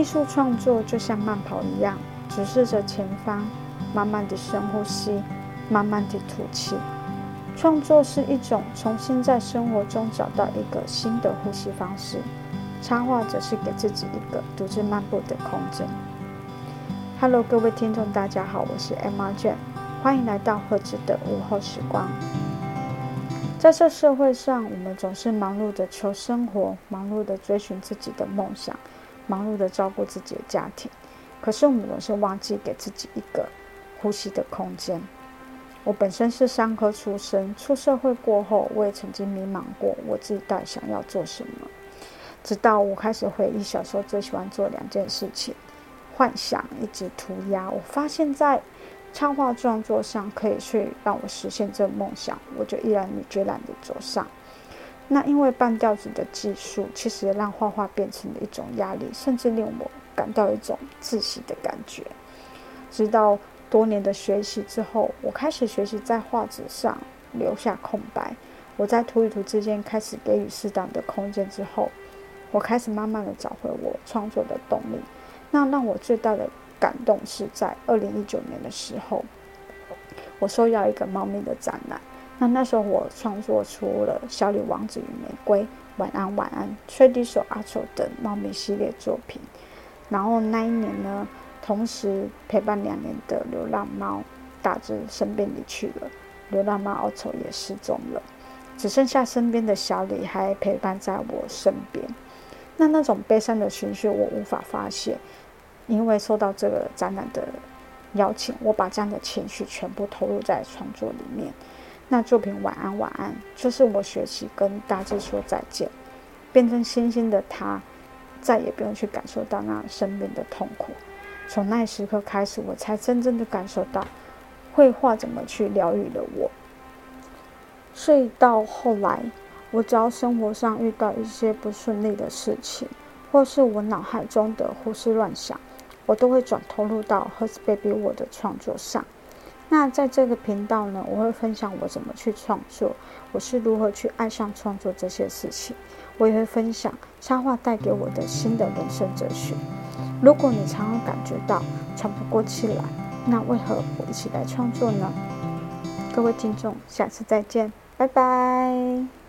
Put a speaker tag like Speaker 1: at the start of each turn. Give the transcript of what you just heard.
Speaker 1: 艺术创作就像慢跑一样，直视着前方，慢慢的深呼吸，慢慢的吐气。创作是一种重新在生活中找到一个新的呼吸方式，插画则是给自己一个独自漫步的空间。Hello，各位听众，大家好，我是 Emma Jane，欢迎来到赫兹的午后时光。在这社会上，我们总是忙碌的求生活，忙碌的追寻自己的梦想，忙碌的照顾自己的家庭。可是我们总是忘记给自己一个呼吸的空间。我本身是商科出身，出社会过后，我也曾经迷茫过，我自己到底想要做什么。直到我开始回忆小时候最喜欢做两件事情：幻想以及涂鸦。我发现，在插画创作上可以去让我实现这个梦想，我就毅然决然的走上。那因为半吊子的技术，其实让画画变成了一种压力，甚至令我感到一种窒息的感觉。直到多年的学习之后，我开始学习在画纸上留下空白。我在图与图之间开始给予适当的空间之后，我开始慢慢的找回我创作的动力。那让我最大的。感动是在二零一九年的时候，我受邀一个猫咪的展览。那那时候我创作出了《小李王子与玫瑰》《晚安晚安》《吹笛手阿丑》等猫咪系列作品。然后那一年呢，同时陪伴两年的流浪猫大致生病离去了，流浪猫阿丑也失踪了，只剩下身边的小李还陪伴在我身边。那那种悲伤的情绪，我无法发泄。因为受到这个展览的邀请，我把这样的情绪全部投入在创作里面。那作品《晚安晚安》就是我学习跟大自说再见，变成星星的他，再也不用去感受到那生命的痛苦。从那时刻开始，我才真正的感受到绘画怎么去疗愈了我。所以到后来，我只要生活上遇到一些不顺利的事情，或是我脑海中的胡思乱想。我都会转投入到 Hers Baby 我的创作上。那在这个频道呢，我会分享我怎么去创作，我是如何去爱上创作这些事情。我也会分享插画带给我的新的人生哲学。如果你常常感觉到喘不过气来，那为何不一起来创作呢？各位听众，下次再见，拜拜。